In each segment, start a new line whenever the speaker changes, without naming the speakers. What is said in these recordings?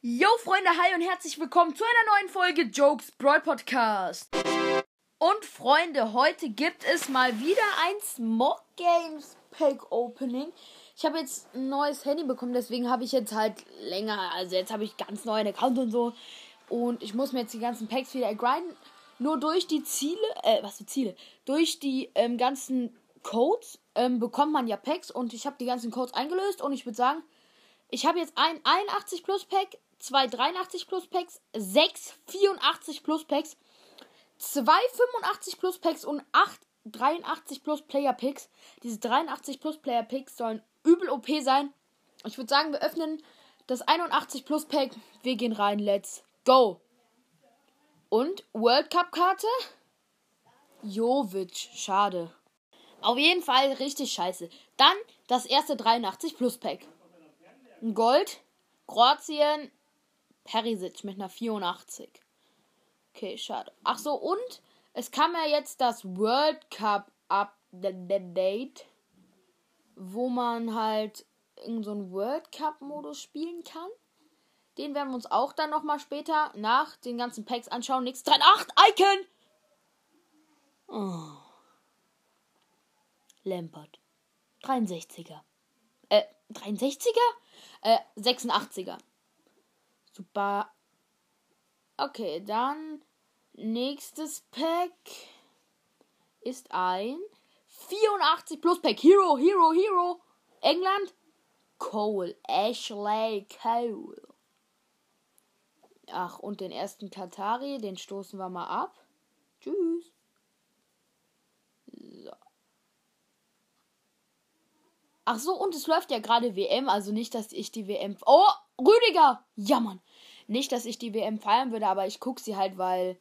Yo Freunde, hi und herzlich willkommen zu einer neuen Folge Jokes Brawl Podcast. Und Freunde, heute gibt es mal wieder ein Smog Games Pack Opening. Ich habe jetzt ein neues Handy bekommen, deswegen habe ich jetzt halt länger, also jetzt habe ich ganz neuen Account und so. Und ich muss mir jetzt die ganzen Packs wieder grinden. Nur durch die Ziele, äh, was für Ziele? Durch die ähm, ganzen Codes ähm, bekommt man ja Packs und ich habe die ganzen Codes eingelöst und ich würde sagen, ich habe jetzt ein 81 Plus Pack, zwei 83 Plus Packs, sechs 84 Plus Packs, zwei 85 Plus Packs und acht 83 Plus Player Picks. Diese 83 Plus Player Picks sollen übel OP sein. Ich würde sagen, wir öffnen das 81 Plus Pack. Wir gehen rein. Let's go. Und World Cup Karte? Jovic. Schade. Auf jeden Fall richtig scheiße. Dann das erste 83 Plus Pack. Gold. Kroatien. Perisic mit einer 84. Okay, schade. Ach so, und es kam ja jetzt das World Cup Update, wo man halt in so einen World Cup Modus spielen kann. Den werden wir uns auch dann nochmal später nach den ganzen Packs anschauen. Nix 38 Icon! Oh. Lampert. 63er. Äh, 63er? Äh, 86er. Super. Okay, dann nächstes Pack ist ein 84 Plus Pack. Hero, Hero, Hero. England. Cole. Ashley Cole. Ach, und den ersten Katari, den stoßen wir mal ab. Tschüss. So. Ach so, und es läuft ja gerade WM, also nicht, dass ich die WM. Oh, Rüdiger! Ja, Mann. Nicht, dass ich die WM feiern würde, aber ich gucke sie halt, weil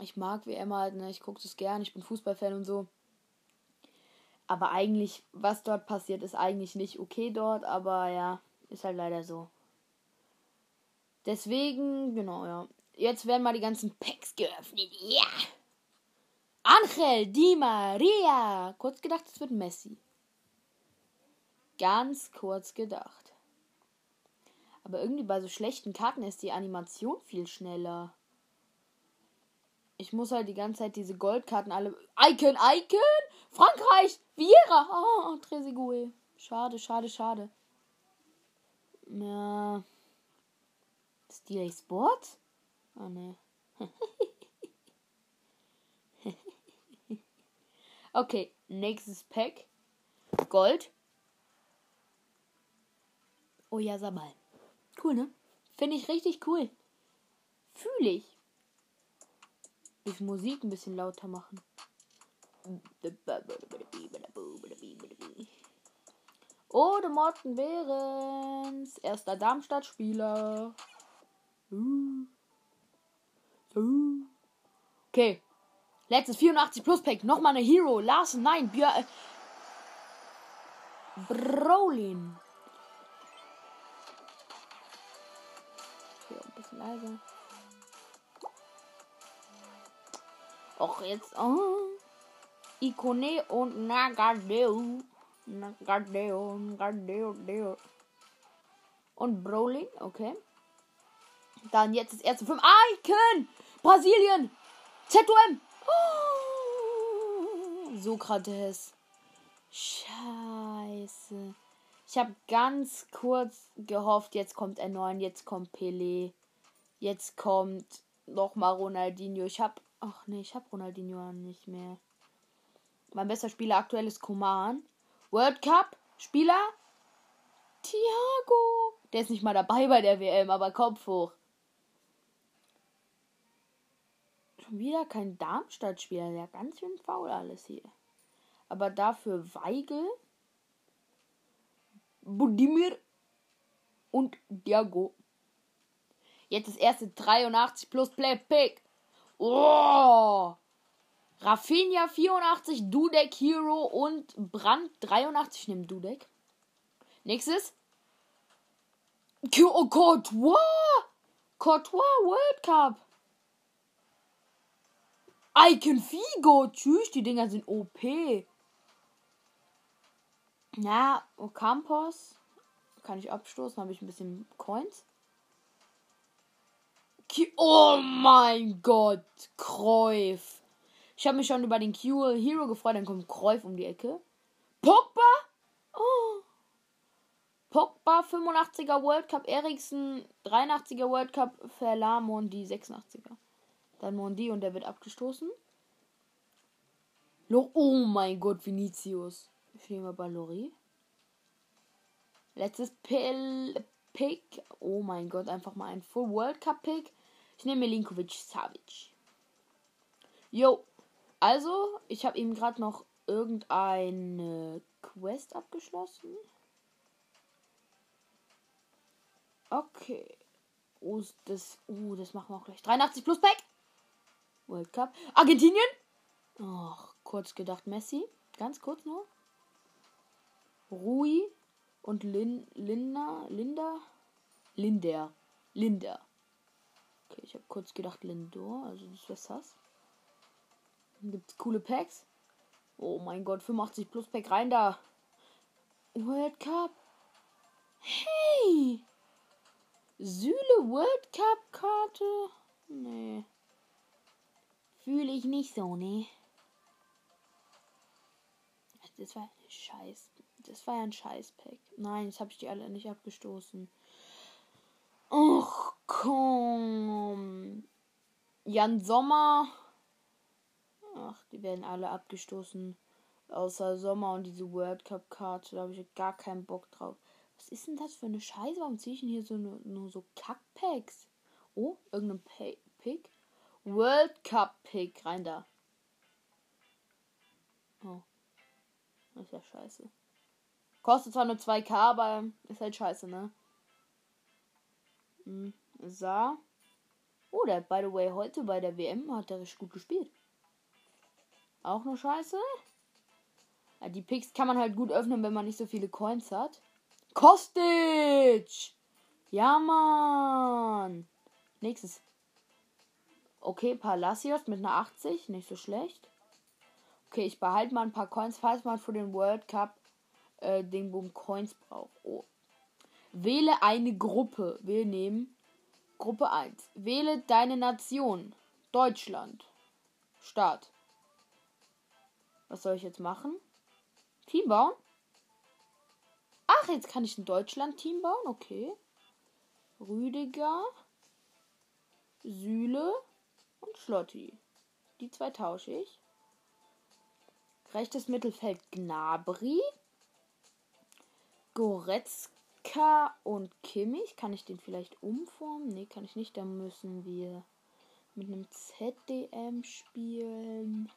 ich mag WM halt, ne? Ich gucke es gern, ich bin Fußballfan und so. Aber eigentlich, was dort passiert, ist eigentlich nicht okay dort, aber ja, ist halt leider so. Deswegen, genau, ja. Jetzt werden mal die ganzen Packs geöffnet. Ja! Angel Di Maria! Kurz gedacht, es wird Messi. Ganz kurz gedacht. Aber irgendwie bei so schlechten Karten ist die Animation viel schneller. Ich muss halt die ganze Zeit diese Goldkarten alle. Icon, Icon! Frankreich! Vieira! Oh, Trezeguet. Schade, schade, schade. Ja. Steel Sport? Oh ne. okay, nächstes Pack. Gold. Oh ja, Sabal. Cool, ne? Finde ich richtig cool. Fühle ich. Ich Musik ein bisschen lauter machen. Der Morten Behrens. Erster Darmstadt-Spieler. Okay. Letztes 84 Plus Pack. Nochmal eine Hero. Larsen, nein. Björ. Äh. Brolin. Leiser. Och, jetzt. Oh. Ikone und Nagadeo. Nagadeo, Nagadeo, Deo. Und Brolin, okay. Dann jetzt das erste fünf. Icon! Brasilien! ZOM! Oh, Sokrates. Scheiße. Ich habe ganz kurz gehofft, jetzt kommt R9, jetzt kommt Pele. Jetzt kommt nochmal Ronaldinho. Ich habe. Ach nee, ich habe Ronaldinho nicht mehr. Mein bester Spieler aktuell ist Koman. World Cup Spieler Thiago. Der ist nicht mal dabei bei der WM, aber Kopf hoch. Schon wieder kein Darmstadt-Spieler. Der ganz schön faul alles hier. Aber dafür Weigel, Budimir und Diago. Jetzt das erste 83 plus Play Pick. Oh! Rafinha 84, Dudek Hero und Brand 83. Ich nehme Dudek. Nächstes. Oh, Courtois! Courtois World Cup. Icon Figo. Tschüss, die Dinger sind OP. Ja, Ocampos. Kann ich abstoßen, habe ich ein bisschen Coins. Oh mein Gott. Kräuf. Ich habe mich schon über den Q Hero gefreut. Dann kommt Kräuf um die Ecke. Pogba? Oh. Pogba 85er World Cup, Eriksen 83er World Cup, Verla Mondi 86er. Dann Mondi und der wird abgestoßen. Oh mein Gott, Vinicius. Ich nehme bei Lori. Letztes Pill Pick. Oh mein Gott, einfach mal ein Full World Cup Pick. Ich nehme Milinkovic Savic. Jo. Also, ich habe eben gerade noch irgendeine Quest abgeschlossen. Okay. Oh, das, oh, das machen wir auch gleich. 83 plus Pack. World Cup. Argentinien. Ach, kurz gedacht Messi. Ganz kurz nur. Rui und Lin, Linda. Linda. Linder. Linder. Okay, ich habe kurz gedacht Lindor. Also das wäre Sass. Dann gibt es coole Packs. Oh mein Gott, 85 plus Pack rein da. World Cup. Hey! Süle World Cup Karte? Nee. Fühle ich nicht so, nee. Das war ein Scheiß. Das war ja ein Scheiß-Pack. Nein, jetzt habe ich die alle nicht abgestoßen. Och, komm. Jan Sommer. Ach, die werden alle abgestoßen. Außer Sommer und diese World Cup Karte. Da habe ich gar keinen Bock drauf. Was ist denn das für eine Scheiße? Warum ziehe ich denn hier so nur, nur so Kackpacks? Oh, irgendein Pay Pick. World Cup Pick. Rein da. Oh. Das ist ja scheiße. Kostet zwar nur 2k, aber ist halt scheiße, ne? Hm. Sa. Oh, der hat, by the way, heute bei der WM hat er richtig gut gespielt. Auch nur scheiße. Die Picks kann man halt gut öffnen, wenn man nicht so viele Coins hat. Kostic! Ja, Mann! Nächstes. Okay, Palacios mit einer 80. Nicht so schlecht. Okay, ich behalte mal ein paar Coins, falls man für den World Cup äh, den Boom Coins braucht. Oh. Wähle eine Gruppe. Wir nehmen Gruppe 1. Wähle deine Nation. Deutschland. Start. Was soll ich jetzt machen? Team bauen? Ach, jetzt kann ich ein Deutschland-Team bauen. Okay. Rüdiger, Sühle und Schlotti. Die zwei tausche ich. Rechtes Mittelfeld Gnabri. Goretzka und Kimmich. Kann ich den vielleicht umformen? Ne, kann ich nicht. Da müssen wir mit einem ZDM spielen.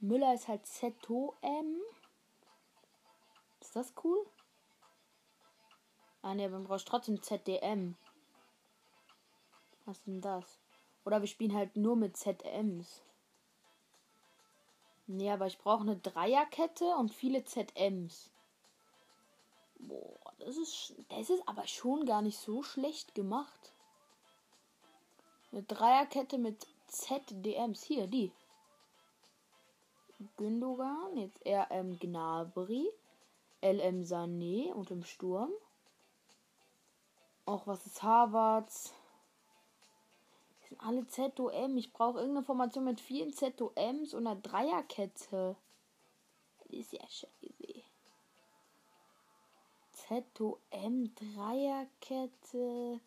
Müller ist halt ZOM. Ist das cool? Ah ne, man braucht trotzdem ZDM. Was ist denn das? Oder wir spielen halt nur mit ZMs. Nee, aber ich brauche eine Dreierkette und viele ZMs. Boah, das ist, das ist aber schon gar nicht so schlecht gemacht. Eine Dreierkette mit ZDMs. Hier, die. Gündogan, jetzt RM Gnabry, LM Sané und im Sturm. Auch was ist Harvards? Die sind alle ZOM. Ich brauche irgendeine Formation mit vielen ZOMs und einer Dreierkette. Das ist ja scheiße. ZOM Dreierkette.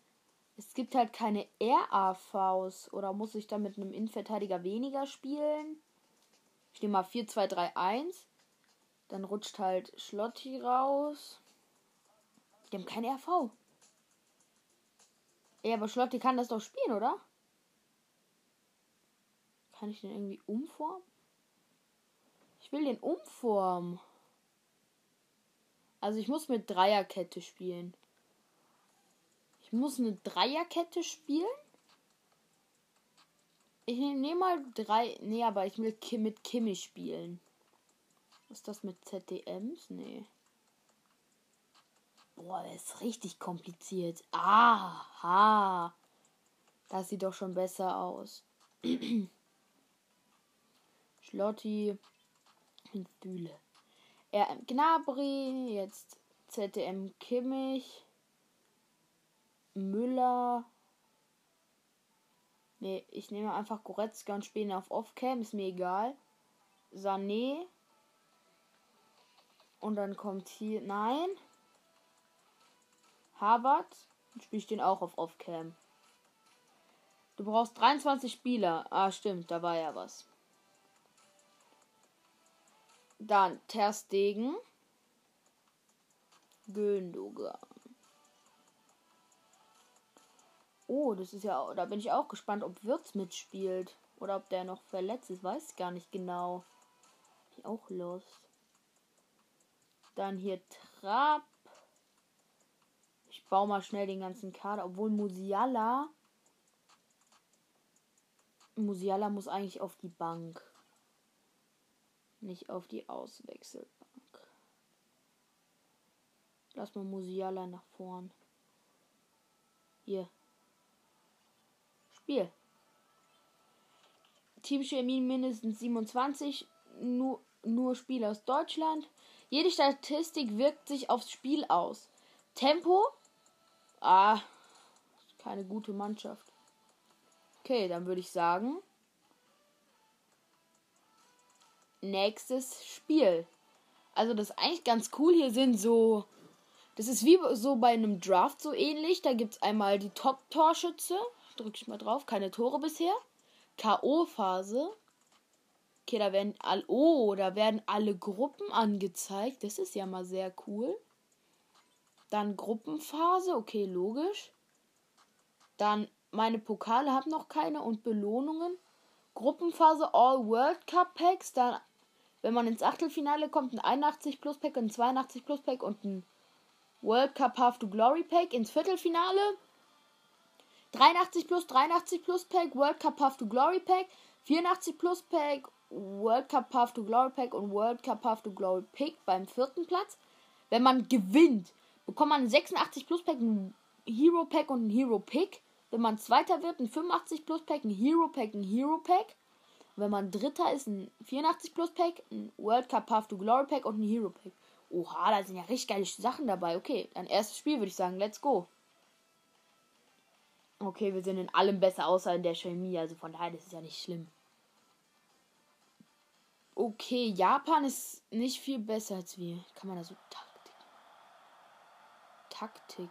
Es gibt halt keine RAVs. Oder muss ich da mit einem Innenverteidiger weniger spielen? Ich nehme mal 4, 2, 3, 1. Dann rutscht halt Schlotti raus. Die haben kein RV. Ja, aber Schlotti kann das doch spielen, oder? Kann ich den irgendwie umformen? Ich will den umformen. Also ich muss mit Dreierkette spielen. Ich muss eine Dreierkette spielen. Ich nehme mal drei. Nee, aber ich will Kim mit Kimmy spielen. Was ist das mit ZDMs? Nee. Boah, das ist richtig kompliziert. Aha. Das sieht doch schon besser aus. Schlotti und Bühle. RM Gnabri, jetzt ZDM Kimmich, Müller. Nee, ich nehme einfach Goretzka und spiele auf Off-Cam, ist mir egal. Sané. Und dann kommt hier. Nein. Harvard. Dann spiele ich den auch auf Off-Cam. Du brauchst 23 Spieler. Ah, stimmt, da war ja was. Dann Ter Stegen. Gündogan. Oh, das ist ja, da bin ich auch gespannt, ob Wirtz mitspielt. Oder ob der noch verletzt ist. Weiß ich gar nicht genau. Bin auch los. Dann hier Trab. Ich baue mal schnell den ganzen Kader. Obwohl Musiala. Musiala muss eigentlich auf die Bank. Nicht auf die Auswechselbank. Lass mal Musiala nach vorn. Hier. Spiel. Teamchemie mindestens 27. Nur, nur Spieler aus Deutschland. Jede Statistik wirkt sich aufs Spiel aus. Tempo. Ah, keine gute Mannschaft. Okay, dann würde ich sagen. Nächstes Spiel. Also das ist eigentlich ganz cool. Hier sind so. Das ist wie so bei einem Draft so ähnlich. Da gibt es einmal die Top-Torschütze. Drück ich mal drauf. Keine Tore bisher. K.O.-Phase. Okay, da werden all, oh, da werden alle Gruppen angezeigt. Das ist ja mal sehr cool. Dann Gruppenphase, okay, logisch. Dann meine Pokale haben noch keine und Belohnungen. Gruppenphase All World Cup Packs. Dann, wenn man ins Achtelfinale kommt, ein 81 Plus Pack, ein 82 Plus Pack und ein World Cup Path to Glory Pack. Ins Viertelfinale 83 Plus, 83 Plus Pack, World Cup Path to Glory Pack, 84 Plus Pack, World Cup Path to Glory Pack und World Cup Path to Glory Pack beim vierten Platz. Wenn man gewinnt, bekommt man ein 86 Plus Pack, ein Hero Pack und ein Hero Pick. Wenn man Zweiter wird, ein 85 Plus Pack, ein Hero Pack, ein Hero Pack. Wenn man Dritter ist, ein 84 Plus Pack, ein World Cup Path to Glory Pack und ein Hero Pack. Oha, da sind ja richtig geile Sachen dabei. Okay, dann erstes Spiel würde ich sagen, let's go. Okay, wir sind in allem besser, außer in der Chemie. Also von daher, das ist ja nicht schlimm. Okay, Japan ist nicht viel besser als wir. Kann man da so Taktik? Taktik.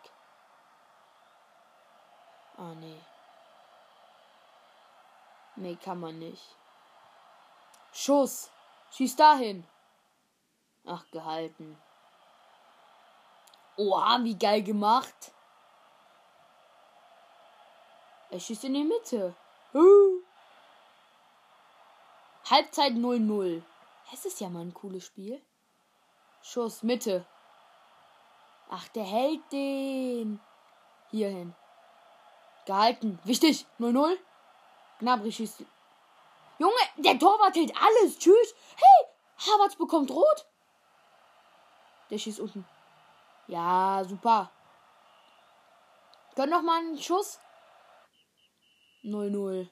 Ah, nee. Nee, kann man nicht. Schuss. Schieß dahin. Ach, gehalten. Oha, wie geil gemacht. Er schießt in die Mitte. Uh. Halbzeit 0-0. Es ist ja mal ein cooles Spiel. Schuss, Mitte. Ach, der hält den. Hierhin. Gehalten. Wichtig. 0-0. Gnabry schießt. Junge, der Torwart hält alles. Tschüss. Hey, Havertz bekommt rot. Der schießt unten. Ja, super. Gönn noch mal einen Schuss. 0-0.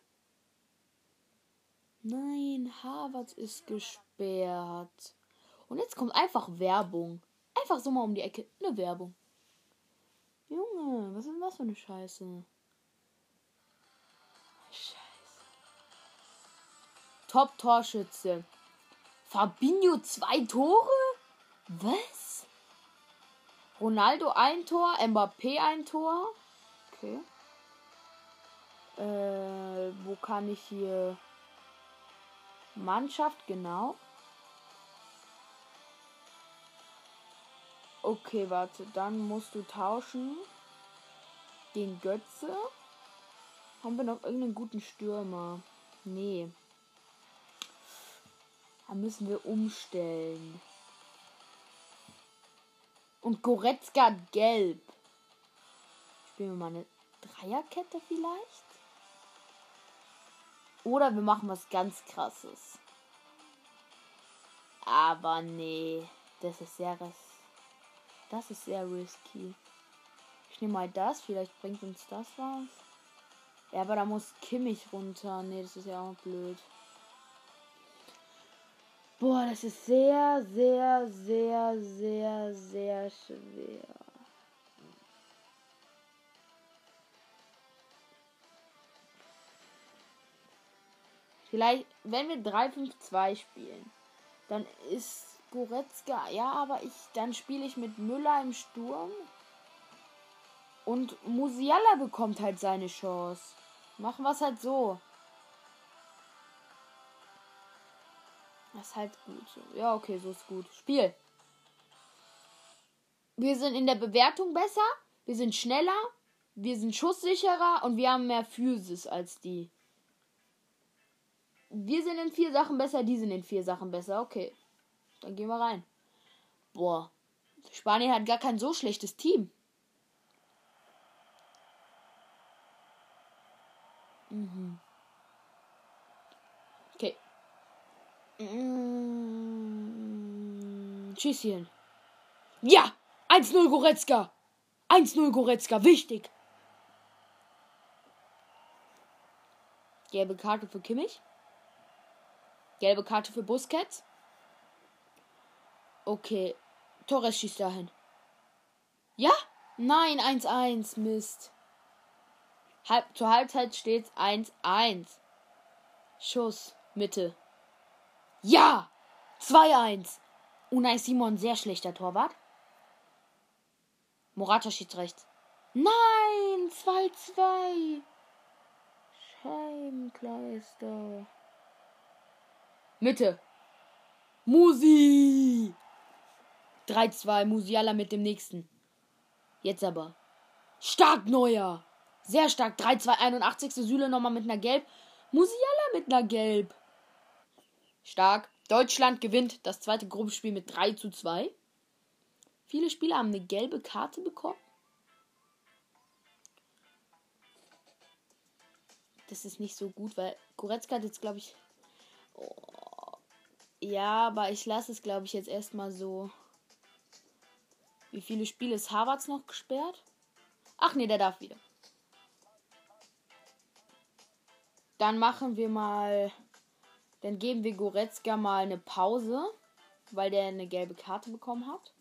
Nein, Harvard ist gesperrt. Und jetzt kommt einfach Werbung. Einfach so mal um die Ecke. Eine Werbung. Junge, was ist denn das für eine Scheiße? Scheiße. Top-Torschütze. Fabinho zwei Tore? Was? Ronaldo ein Tor, Mbappé ein Tor. Okay. Äh, wo kann ich hier Mannschaft genau? Okay, warte, dann musst du tauschen den Götze. Haben wir noch irgendeinen guten Stürmer? Nee. Da müssen wir umstellen. Und Goretzka gelb. Spielen wir mal eine Dreierkette vielleicht? Oder wir machen was ganz krasses. Aber nee, das ist sehr das ist sehr risky. Ich nehme mal das, vielleicht bringt uns das was. Ja, aber da muss Kimmich runter. Nee, das ist ja auch blöd. Boah, das ist sehr, sehr, sehr, sehr, sehr schwer. Vielleicht, wenn wir 3-5-2 spielen, dann ist Goretzka, ja, aber ich, dann spiele ich mit Müller im Sturm. Und Musiala bekommt halt seine Chance. Machen wir es halt so. Das ist halt gut. Ja, okay, so ist gut. Spiel. Wir sind in der Bewertung besser. Wir sind schneller. Wir sind schusssicherer. Und wir haben mehr Physis als die. Wir sind in vier Sachen besser. Die sind in vier Sachen besser. Okay. Dann gehen wir rein. Boah. Spanien hat gar kein so schlechtes Team. Mhm. Okay. Mm, Schießchen. Ja! 1-0 Goretzka! 1-0 Goretzka, wichtig! Gelbe Karte für Kimmich. Gelbe Karte für Busquets. Okay. Torres schießt dahin. Ja? Nein, 1-1. Mist. Halb, zur Halbzeit steht 1-1. Schuss. Mitte. Ja! 2-1. Unai Simon, sehr schlechter Torwart. Morata schießt rechts. Nein! 2-2. Scheibenkleister. Mitte. Musi! 3-2. Musiala mit dem nächsten. Jetzt aber. Stark neuer. Sehr stark. 3-2. 81. Süle nochmal mit einer Gelb. Musiala mit einer Gelb. Stark. Deutschland gewinnt das zweite Gruppenspiel mit 3 zu 2. Viele Spieler haben eine gelbe Karte bekommen. Das ist nicht so gut, weil Goretzka hat jetzt, glaube ich. Oh, ja, aber ich lasse es, glaube ich, jetzt erstmal so. Wie viele Spiele ist Harvards noch gesperrt? Ach nee, der darf wieder. Dann machen wir mal. Dann geben wir Goretzka mal eine Pause, weil der eine gelbe Karte bekommen hat.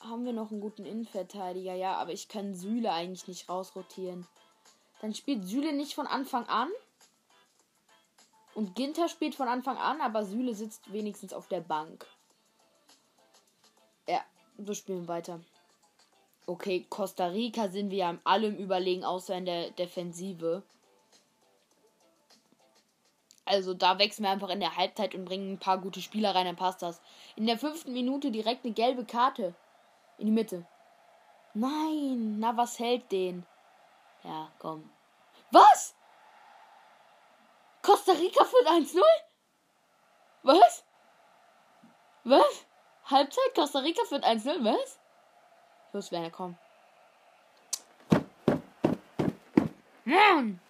Haben wir noch einen guten Innenverteidiger? Ja, aber ich kann Süle eigentlich nicht rausrotieren. Dann spielt Süle nicht von Anfang an. Und Ginter spielt von Anfang an, aber Süle sitzt wenigstens auf der Bank. Ja, so spielen wir weiter. Okay, Costa Rica sind wir ja allem überlegen, außer in der Defensive. Also da wechseln wir einfach in der Halbzeit und bringen ein paar gute Spieler rein, dann passt das. In der fünften Minute direkt eine gelbe Karte. In die Mitte. Nein, na was hält den? Ja, komm. Was? Costa Rica führt 1-0? Was? Was? Halbzeit? Costa Rica führt 1-0? Was? Los, Werner, komm. Mann!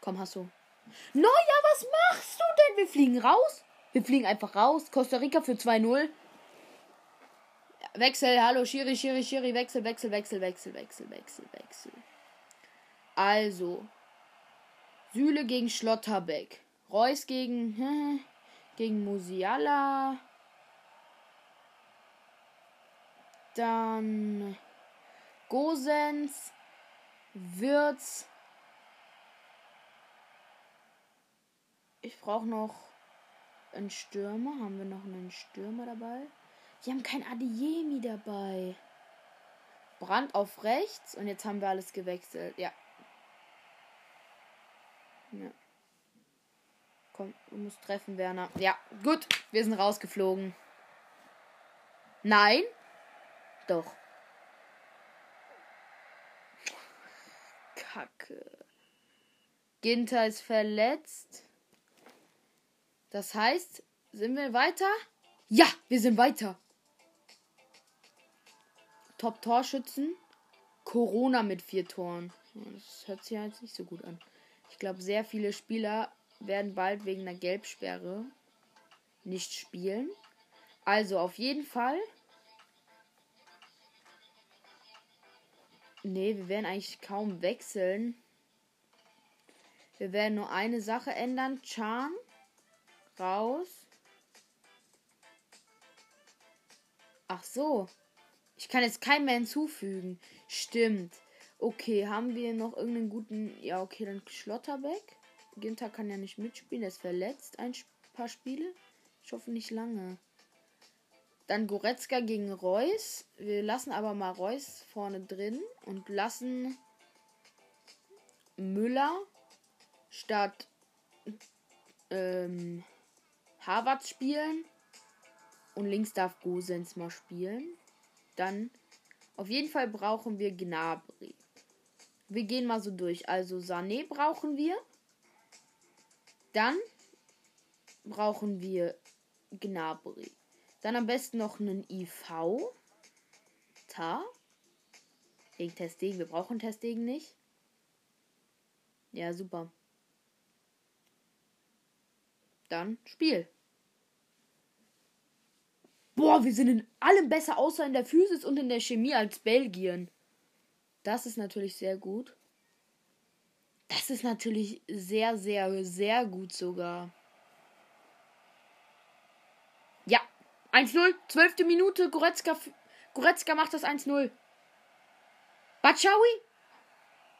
Komm, hast du. Naja, was machst du denn? Wir fliegen raus. Wir fliegen einfach raus. Costa Rica für 2-0. Wechsel, hallo, Schiri, Schiri, Schiri, Wechsel, Wechsel, Wechsel, Wechsel, Wechsel, Wechsel, Wechsel. Also. Süle gegen Schlotterbeck. Reus gegen. gegen Musiala. Dann. Gosens. Würz. Ich brauche noch einen Stürmer. Haben wir noch einen Stürmer dabei? Wir haben kein Adiemi dabei. Brand auf rechts und jetzt haben wir alles gewechselt. Ja. ja. Komm, du musst treffen, Werner. Ja, gut. Wir sind rausgeflogen. Nein? Doch. Kacke. Ginter ist verletzt. Das heißt, sind wir weiter? Ja, wir sind weiter. Top-Torschützen. Corona mit vier Toren. Das hört sich jetzt nicht so gut an. Ich glaube, sehr viele Spieler werden bald wegen einer Gelbsperre nicht spielen. Also auf jeden Fall. Ne, wir werden eigentlich kaum wechseln. Wir werden nur eine Sache ändern. Chan raus. Ach so. Ich kann jetzt keinen mehr hinzufügen. Stimmt. Okay, haben wir noch irgendeinen guten. Ja, okay, dann Schlotterbeck. Ginter kann ja nicht mitspielen. Er ist verletzt. Ein paar Spiele. Ich hoffe nicht lange. Dann Goretzka gegen Reus. Wir lassen aber mal Reus vorne drin und lassen Müller statt ähm, Harvard spielen. Und links darf Gosens mal spielen. Dann auf jeden Fall brauchen wir Gnabry. Wir gehen mal so durch. Also Sané brauchen wir. Dann brauchen wir Gnabry. Dann am besten noch einen IV. Ta. Wegen Testegen. Wir brauchen Testegen nicht. Ja, super. Dann Spiel. Boah, wir sind in allem besser, außer in der Physis und in der Chemie als Belgien. Das ist natürlich sehr gut. Das ist natürlich sehr, sehr, sehr gut sogar. Ja, 1-0, zwölfte Minute. Goretzka, Goretzka macht das 1-0. Batschawi?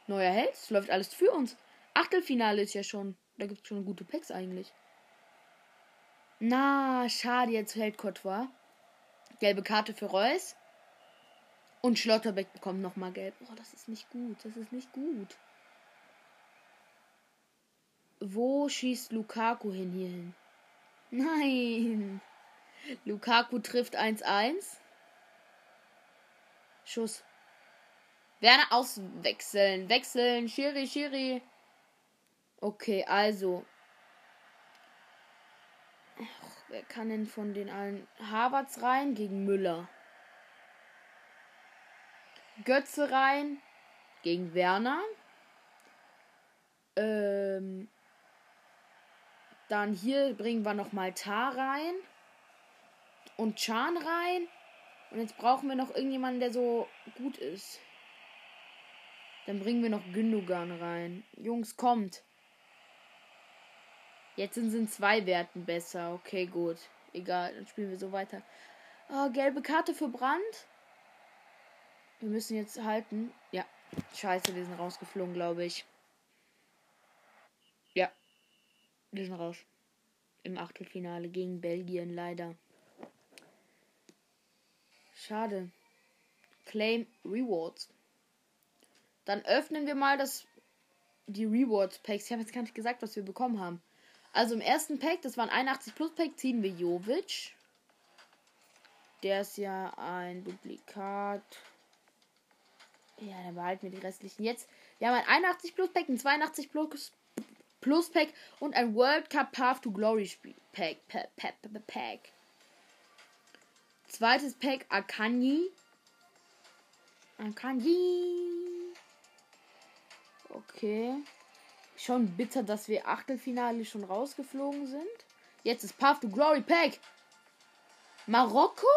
Neuer Held. Es läuft alles für uns. Achtelfinale ist ja schon. Da gibt es schon gute Packs eigentlich. Na, schade, jetzt hält Courtois. Gelbe Karte für Reus. Und Schlotterbeck bekommt nochmal gelb. Oh, das ist nicht gut. Das ist nicht gut. Wo schießt Lukaku hin hierhin? Nein. Lukaku trifft 1-1. Schuss. Werner auswechseln. Wechseln. Schiri, Schiri. Okay, also. Ach, wer kann denn von den allen. Havertz rein gegen Müller. Götze rein gegen Werner. Ähm, dann hier bringen wir noch mal Tar rein und Chan rein. Und jetzt brauchen wir noch irgendjemanden, der so gut ist. Dann bringen wir noch Gündogan rein. Jungs, kommt. Jetzt sind es zwei Werten besser. Okay, gut. Egal, dann spielen wir so weiter. Oh, gelbe Karte für Brand. Wir müssen jetzt halten. Ja. Scheiße, wir sind rausgeflogen, glaube ich. Ja. Wir sind raus. Im Achtelfinale gegen Belgien, leider. Schade. Claim Rewards. Dann öffnen wir mal das die Rewards Packs. Ich habe jetzt gar nicht gesagt, was wir bekommen haben. Also im ersten Pack, das war ein 81 Plus Pack, ziehen wir Jovic. Der ist ja ein Duplikat. Ja, dann behalten wir die restlichen jetzt. Wir haben ein 81 Plus Pack, ein 82 Plus, Plus Pack und ein World Cup Path to Glory Pack. Pack, Pack, Pack. Zweites Pack Akanji. Akanji. Okay. Schon bitter, dass wir Achtelfinale schon rausgeflogen sind. Jetzt ist Path to Glory Pack. Marokko?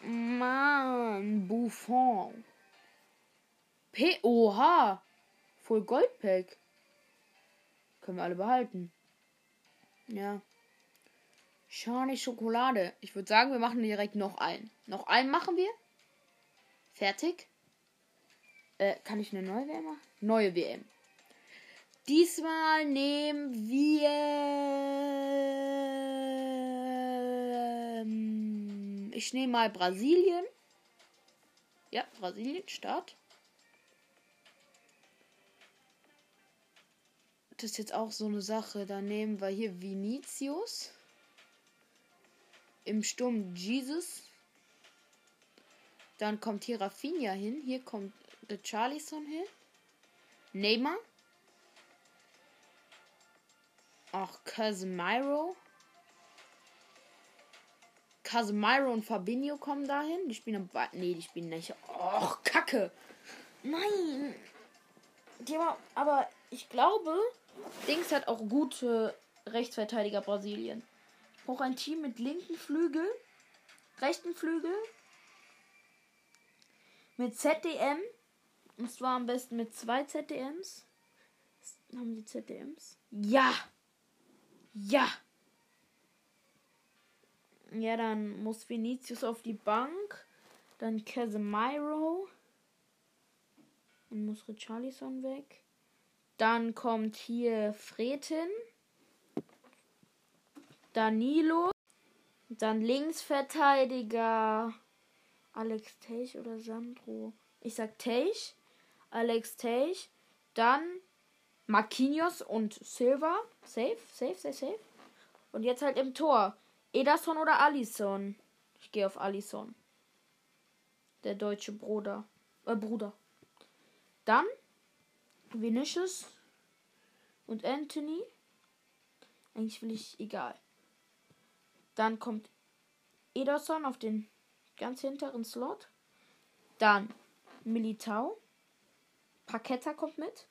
Mann, Buffon. POH. Voll Goldpack. Können wir alle behalten. Ja. Schade Schokolade. Ich würde sagen, wir machen direkt noch einen. Noch einen machen wir. Fertig. Äh, kann ich eine neue WM machen? Neue WM. Diesmal nehmen wir. Ähm, ich nehme mal Brasilien. Ja, Brasilien, Start. Das ist jetzt auch so eine Sache. Da nehmen wir hier Vinicius. Im Sturm Jesus. Dann kommt hier Rafinha hin. Hier kommt der Charlison hin. Neymar. Auch Casemiro. Casemiro und Fabinho kommen dahin. Die spielen am Nee, die spielen nicht. Oh, Kacke. Nein. Die aber, aber ich glaube, Dings hat auch gute Rechtsverteidiger Brasilien. Ich brauche ein Team mit linken Flügel, rechten Flügel, mit ZDM. Und zwar am besten mit zwei ZDMs. Haben die ZDMs? Ja! Ja! Ja, dann muss Vinicius auf die Bank. Dann Casemiro. Dann muss Richarlison weg. Dann kommt hier Fretin. Danilo. Dann Linksverteidiger Alex Teich oder Sandro. Ich sag Teich. Alex Teich. Dann Marquinhos und Silva. Safe, safe, safe, safe. Und jetzt halt im Tor. Ederson oder Alisson? Ich gehe auf Alisson. Der deutsche Bruder. Äh, Bruder. Dann Vinicius und Anthony. Eigentlich will ich egal. Dann kommt Ederson auf den ganz hinteren Slot. Dann Militao. Paqueta kommt mit.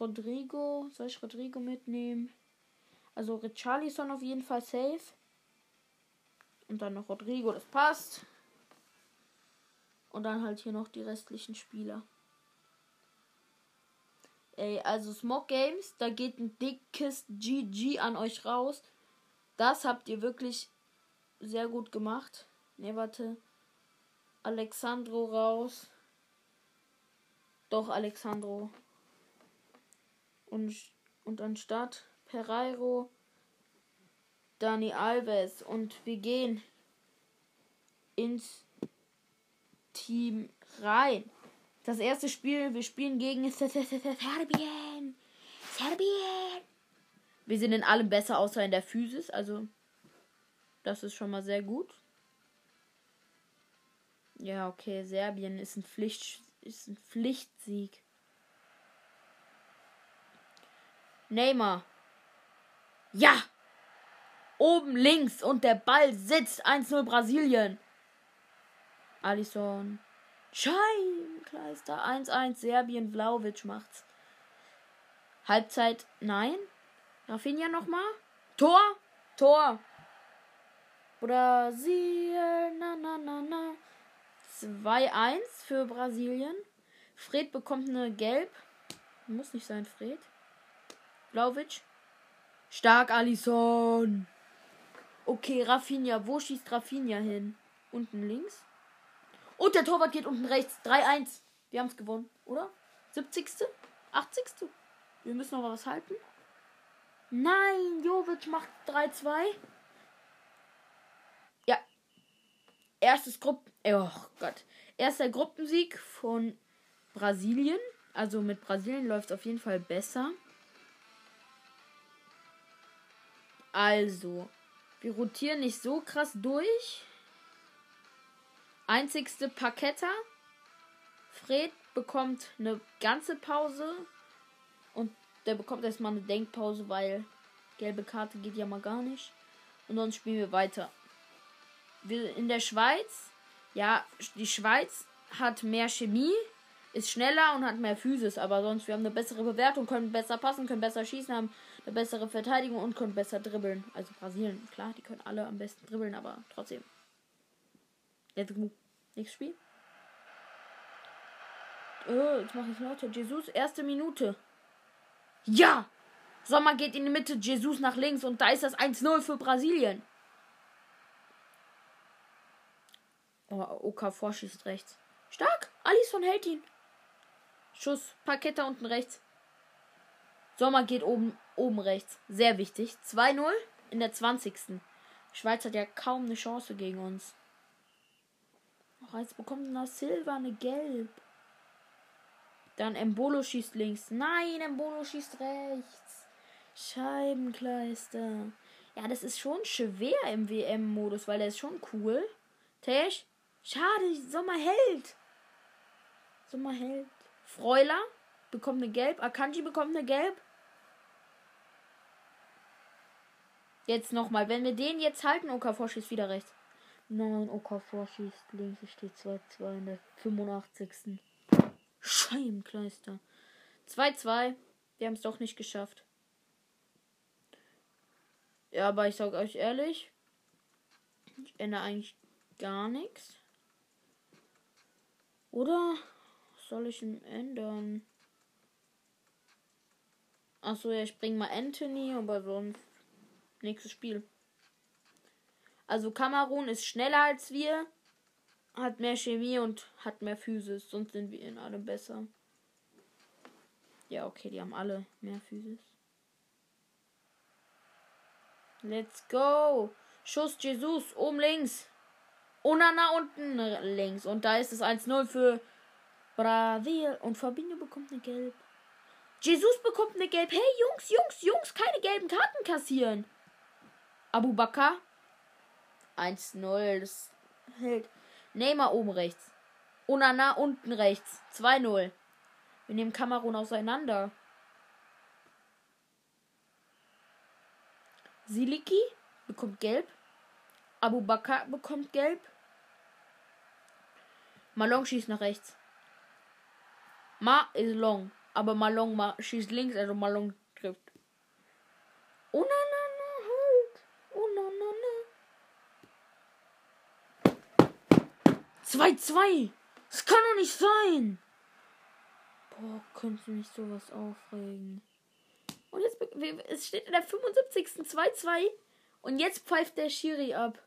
Rodrigo. Soll ich Rodrigo mitnehmen? Also Richarlison auf jeden Fall safe. Und dann noch Rodrigo, das passt. Und dann halt hier noch die restlichen Spieler. Ey, also Smog Games, da geht ein dickes GG an euch raus. Das habt ihr wirklich sehr gut gemacht. Ne, warte. Alexandro raus. Doch, Alexandro. Und, und anstatt Pereiro, Dani Alves. Und wir gehen ins Team rein. Das erste Spiel, wir spielen gegen Serbien. Serbien. Wir sind in allem besser, außer in der Physis. Also, das ist schon mal sehr gut. Ja, okay, Serbien ist ein, Pflicht, ist ein Pflichtsieg. Neymar. Ja! Oben links und der Ball sitzt. 1-0 Brasilien. Alisson. Scheibenkleister. 1-1 Serbien. Vlaovic macht's. Halbzeit. Nein. Rafinha nochmal. Tor. Tor. Brasilien. Na, na, na, na. 2-1 für Brasilien. Fred bekommt eine Gelb. Muss nicht sein, Fred. Vlaovic. Stark, Alison. Okay, Rafinha. Wo schießt Rafinha hin? Unten links. Und der Torwart geht unten rechts. 3-1. Wir haben es gewonnen, oder? 70. 80. Wir müssen noch was halten. Nein, Jovic macht 3-2. Ja. Erstes Gruppen. Oh Gott. Erster Gruppensieg von Brasilien. Also mit Brasilien läuft es auf jeden Fall besser. Also, wir rotieren nicht so krass durch. Einzigste Paketta. Fred bekommt eine ganze Pause. Und der bekommt erstmal eine Denkpause, weil gelbe Karte geht ja mal gar nicht. Und sonst spielen wir weiter. Wir in der Schweiz. Ja, die Schweiz hat mehr Chemie ist schneller und hat mehr Physis, aber sonst wir haben eine bessere Bewertung, können besser passen, können besser schießen, haben eine bessere Verteidigung und können besser dribbeln. Also Brasilien, klar, die können alle am besten dribbeln, aber trotzdem. Jetzt go. Nächstes Spiel. Oh, jetzt mache ich lauter. Jesus, erste Minute. Ja! Sommer geht in die Mitte, Jesus nach links und da ist das 1-0 für Brasilien. Oh, Okafor schießt rechts. Stark! Alisson hält ihn. Schuss. Parketta unten rechts. Sommer geht oben, oben rechts. Sehr wichtig. 2-0 in der 20. Schweiz hat ja kaum eine Chance gegen uns. Ach, jetzt bekommt noch Silva eine Gelb. Dann Embolo schießt links. Nein, Embolo schießt rechts. Scheibenkleister. Ja, das ist schon schwer im WM-Modus, weil der ist schon cool. Tesch. Schade, Sommer hält. Sommer hält. Freuler bekommt eine Gelb. Akanji bekommt eine Gelb. Jetzt nochmal. Wenn wir den jetzt halten, Okafor schießt wieder rechts. Nein, Okafor schießt links. Es steht 2-2 in der 85. Scheibenkleister. 2-2. Wir haben es doch nicht geschafft. Ja, aber ich sag euch ehrlich. Ich ändere eigentlich gar nichts. Oder? soll ich ihn ändern? Achso, ja, ich bringe mal Anthony, aber sonst nächstes Spiel. Also Kamerun ist schneller als wir, hat mehr Chemie und hat mehr Physis, sonst sind wir in allem besser. Ja, okay, die haben alle mehr Physis. Let's go. Schuss Jesus, oben links. Onana unten links. Und da ist es 1-0 für Brasil. Und Fabinho bekommt eine Gelb. Jesus bekommt eine Gelb. Hey, Jungs, Jungs, Jungs, keine gelben Karten kassieren. Abu Bakr. 1-0. Das hält. Neymar oben rechts. Onana unten rechts. 2-0. Wir nehmen Kamerun auseinander. Siliki bekommt gelb. Abu Bakr bekommt gelb. Malong schießt nach rechts. Ma ist long. Aber Malong ma schießt links, also Malong trifft. Oh na na na halt. Oh na na na. 2-2. Das kann doch nicht sein. Boah, könnte mich sowas aufregen. Und jetzt es steht in der 75. 2-2. Und jetzt pfeift der Schiri ab.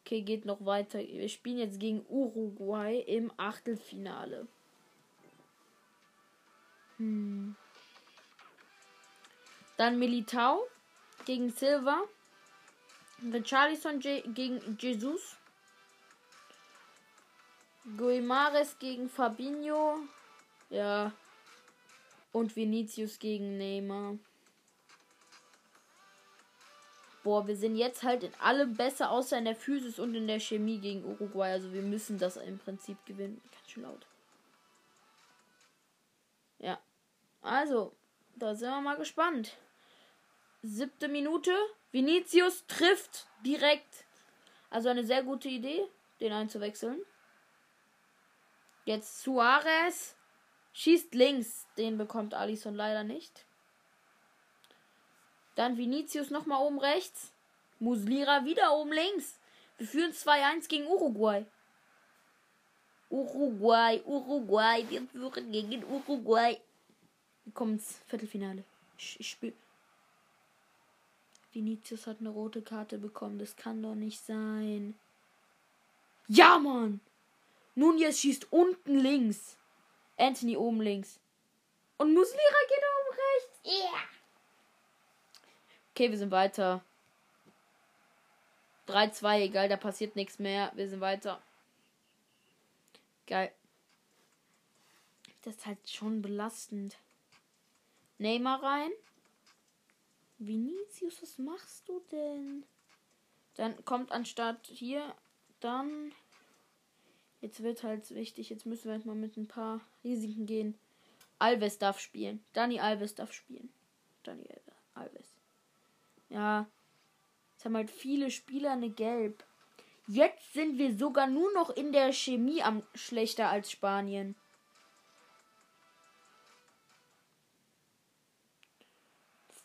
Okay, geht noch weiter. Wir spielen jetzt gegen Uruguay im Achtelfinale. Hm. Dann Militao gegen Silva. Richarlison gegen Jesus. Guimares gegen Fabinho. Ja. Und Vinicius gegen Neymar. Boah, wir sind jetzt halt in allem besser, außer in der Physis und in der Chemie gegen Uruguay. Also wir müssen das im Prinzip gewinnen. Ganz schön laut. Ja. Also, da sind wir mal gespannt. Siebte Minute. Vinicius trifft direkt. Also eine sehr gute Idee, den einzuwechseln. Jetzt Suarez schießt links. Den bekommt Alison leider nicht. Dann Vinicius nochmal oben rechts. Muslira wieder oben links. Wir führen 2-1 gegen Uruguay. Uruguay, Uruguay, wir führen gegen Uruguay. Wir kommen ins Viertelfinale. Ich, ich spiel. Vinicius hat eine rote Karte bekommen. Das kann doch nicht sein. Ja, Mann! Nun jetzt schießt unten links. Anthony oben links. Und Muslira geht oben rechts. Yeah. Okay, wir sind weiter. 3-2, egal, da passiert nichts mehr. Wir sind weiter. Geil. Das ist halt schon belastend. Neymar rein. Vinicius, was machst du denn? Dann kommt anstatt hier, dann. Jetzt wird halt wichtig, jetzt müssen wir halt mal mit ein paar Risiken gehen. Alves darf spielen. Dani Alves darf spielen. Dani Alves. Ja. Jetzt haben halt viele Spieler eine Gelb. Jetzt sind wir sogar nur noch in der Chemie am schlechter als Spanien.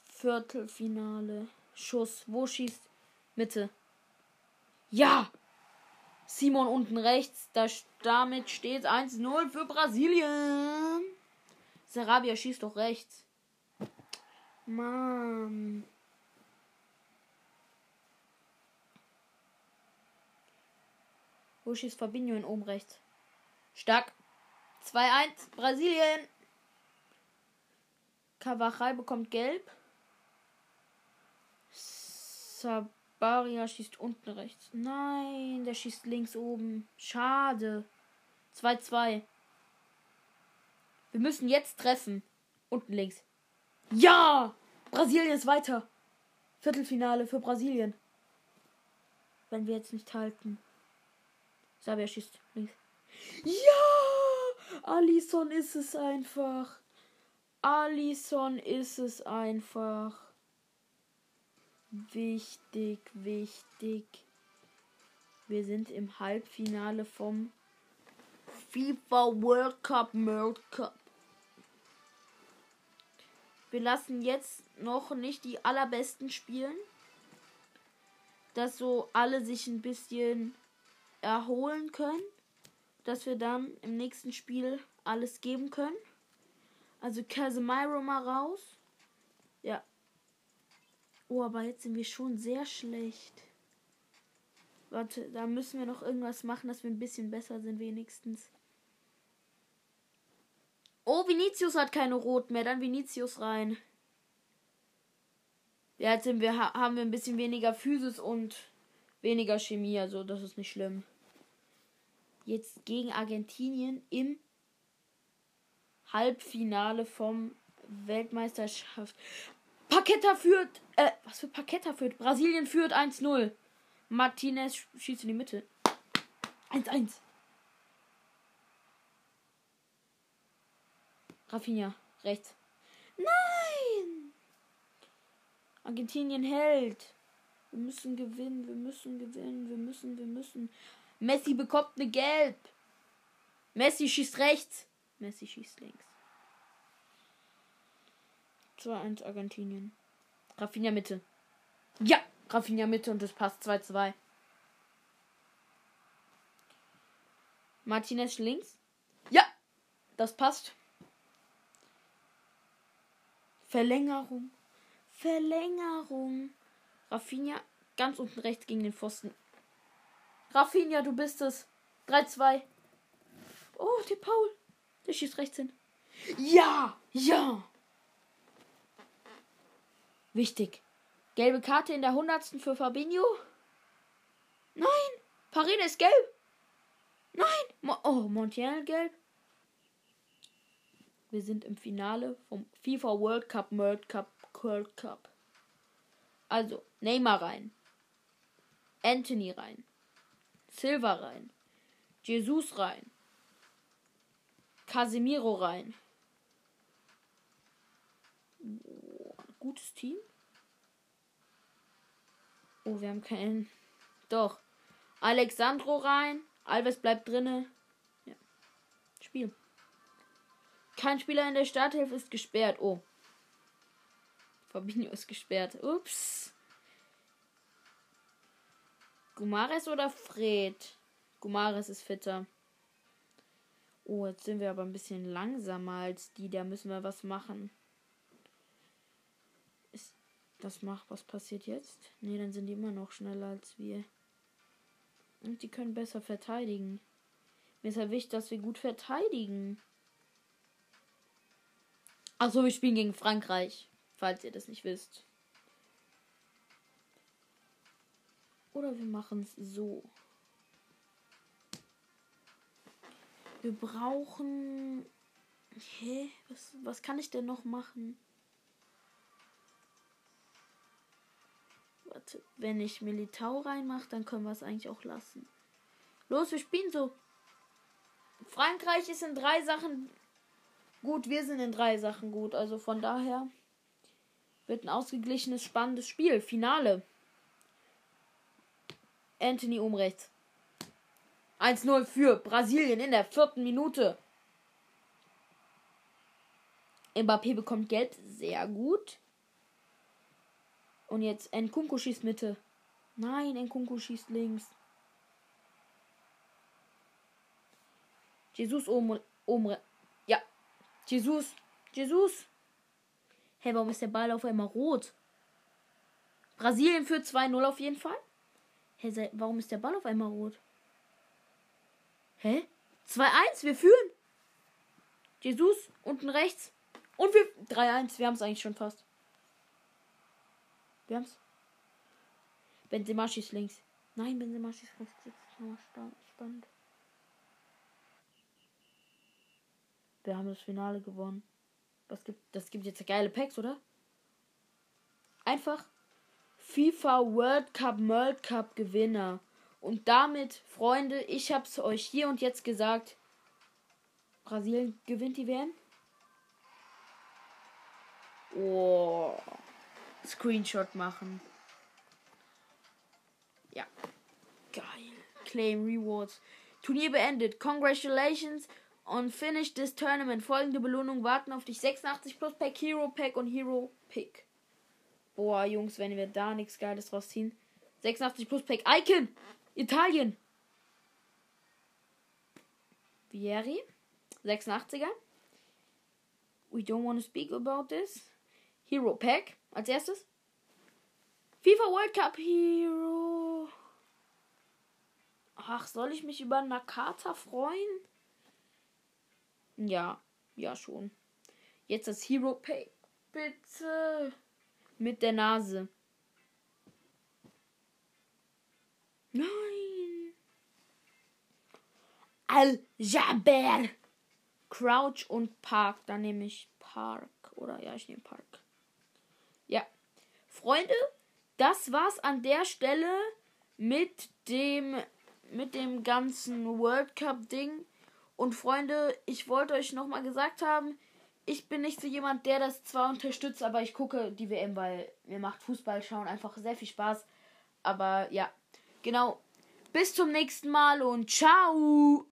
Viertelfinale. Schuss. Wo schießt? Mitte. Ja! Simon unten rechts. Das, damit steht 1-0 für Brasilien. Sarabia schießt doch rechts. Mann. Wo schießt Fabinho in oben rechts? Stark. 2-1 Brasilien. Cavachal bekommt gelb. Sabaria schießt unten rechts. Nein, der schießt links oben. Schade. 2-2. Wir müssen jetzt treffen. Unten links. Ja! Brasilien ist weiter. Viertelfinale für Brasilien. Wenn wir jetzt nicht halten. Sabia schießt links. Ja! Alison ist es einfach. Alison ist es einfach. Wichtig, wichtig. Wir sind im Halbfinale vom FIFA World Cup World Cup. Wir lassen jetzt noch nicht die allerbesten spielen. Dass so alle sich ein bisschen erholen können, dass wir dann im nächsten Spiel alles geben können. Also Casemiro mal raus. Ja. Oh, aber jetzt sind wir schon sehr schlecht. Warte, da müssen wir noch irgendwas machen, dass wir ein bisschen besser sind wenigstens. Oh, Vinicius hat keine Rot mehr. Dann Vinicius rein. Ja, jetzt sind wir, haben wir ein bisschen weniger Physis und weniger Chemie. Also, das ist nicht schlimm. Jetzt gegen Argentinien im Halbfinale vom Weltmeisterschaft. Paketta führt. Äh, was für Paketta führt? Brasilien führt 1-0. Martinez schießt in die Mitte. 1-1. Rafinha, rechts. Nein! Argentinien hält. Wir müssen gewinnen, wir müssen gewinnen, wir müssen, wir müssen. Messi bekommt eine Gelb. Messi schießt rechts. Messi schießt links. 2-1 Argentinien. Rafinha Mitte. Ja, Rafinha Mitte und es passt 2-2. Martinez links. Ja, das passt. Verlängerung. Verlängerung. Rafinha ganz unten rechts gegen den Pfosten. Rafinha, du bist es. 3-2. Oh, der Paul. Der schießt rechts hin. Ja, ja. Wichtig. Gelbe Karte in der 100. für Fabinho. Nein, ist gelb. Nein, Mo oh, Montiel gelb. Wir sind im Finale vom FIFA World Cup, World Cup, World Cup. Also, Neymar rein. Anthony rein. Silva rein. Jesus rein. Casemiro rein. Gutes Team. Oh, wir haben keinen. Doch. Alexandro rein. Alves bleibt drinne. Ja. Spiel. Kein Spieler in der Starthilfe ist gesperrt. Oh. Fabinho ist gesperrt. Ups. Gumares oder Fred? Gumares ist fitter. Oh, jetzt sind wir aber ein bisschen langsamer als die. Da müssen wir was machen. Das macht, was passiert jetzt? Ne, dann sind die immer noch schneller als wir. Und die können besser verteidigen. Mir ist halt wichtig, dass wir gut verteidigen. Achso, wir spielen gegen Frankreich. Falls ihr das nicht wisst. Oder wir machen es so. Wir brauchen. Hä? Was, was kann ich denn noch machen? Warte, wenn ich Militao reinmache, dann können wir es eigentlich auch lassen. Los, wir spielen so. Frankreich ist in drei Sachen gut, wir sind in drei Sachen gut. Also von daher wird ein ausgeglichenes, spannendes Spiel. Finale. Anthony um rechts. 1-0 für Brasilien in der vierten Minute. Mbappé bekommt Gelb. Sehr gut. Und jetzt Nkunku schießt Mitte. Nein, Nkunku schießt links. Jesus oben, oben. Ja. Jesus. Jesus. Hey, warum ist der Ball auf einmal rot? Brasilien führt 2-0 auf jeden Fall. Hä, hey, warum ist der Ball auf einmal rot? Hä? 2-1, wir führen. Jesus, unten rechts. Und wir. 3-1, wir haben es eigentlich schon fast. Wir haben's. Benzema schießt links. Nein, Benzema schießt rechts. Jetzt nochmal spannend. Wir haben das Finale gewonnen. Was gibt, das gibt jetzt geile Packs, oder? Einfach FIFA World Cup, World Cup Gewinner. Und damit, Freunde, ich hab's euch hier und jetzt gesagt. Brasilien gewinnt die WM. Oh. Screenshot machen. Ja. Geil. Claim Rewards. Turnier beendet. Congratulations on finish this tournament. Folgende Belohnung warten auf dich. 86 plus Pack, Hero Pack und Hero Pick. Boah, Jungs, wenn wir da nichts Geiles draus ziehen. 86 plus Pack. Icon! Italien! Vieri. 86er. We don't want to speak about this. Hero Pack. Als erstes. FIFA World Cup Hero. Ach, soll ich mich über Nakata freuen? Ja, Ja, schon. Jetzt das Hero Pay. Bitte. Mit der Nase. Nein. Al-Jaber. Crouch und Park. Dann nehme ich Park. Oder ja, ich nehme Park. Freunde, das war's an der Stelle mit dem mit dem ganzen World Cup Ding. Und Freunde, ich wollte euch nochmal gesagt haben, ich bin nicht so jemand, der das zwar unterstützt, aber ich gucke die WM, weil mir macht Fußball schauen einfach sehr viel Spaß. Aber ja, genau. Bis zum nächsten Mal und ciao.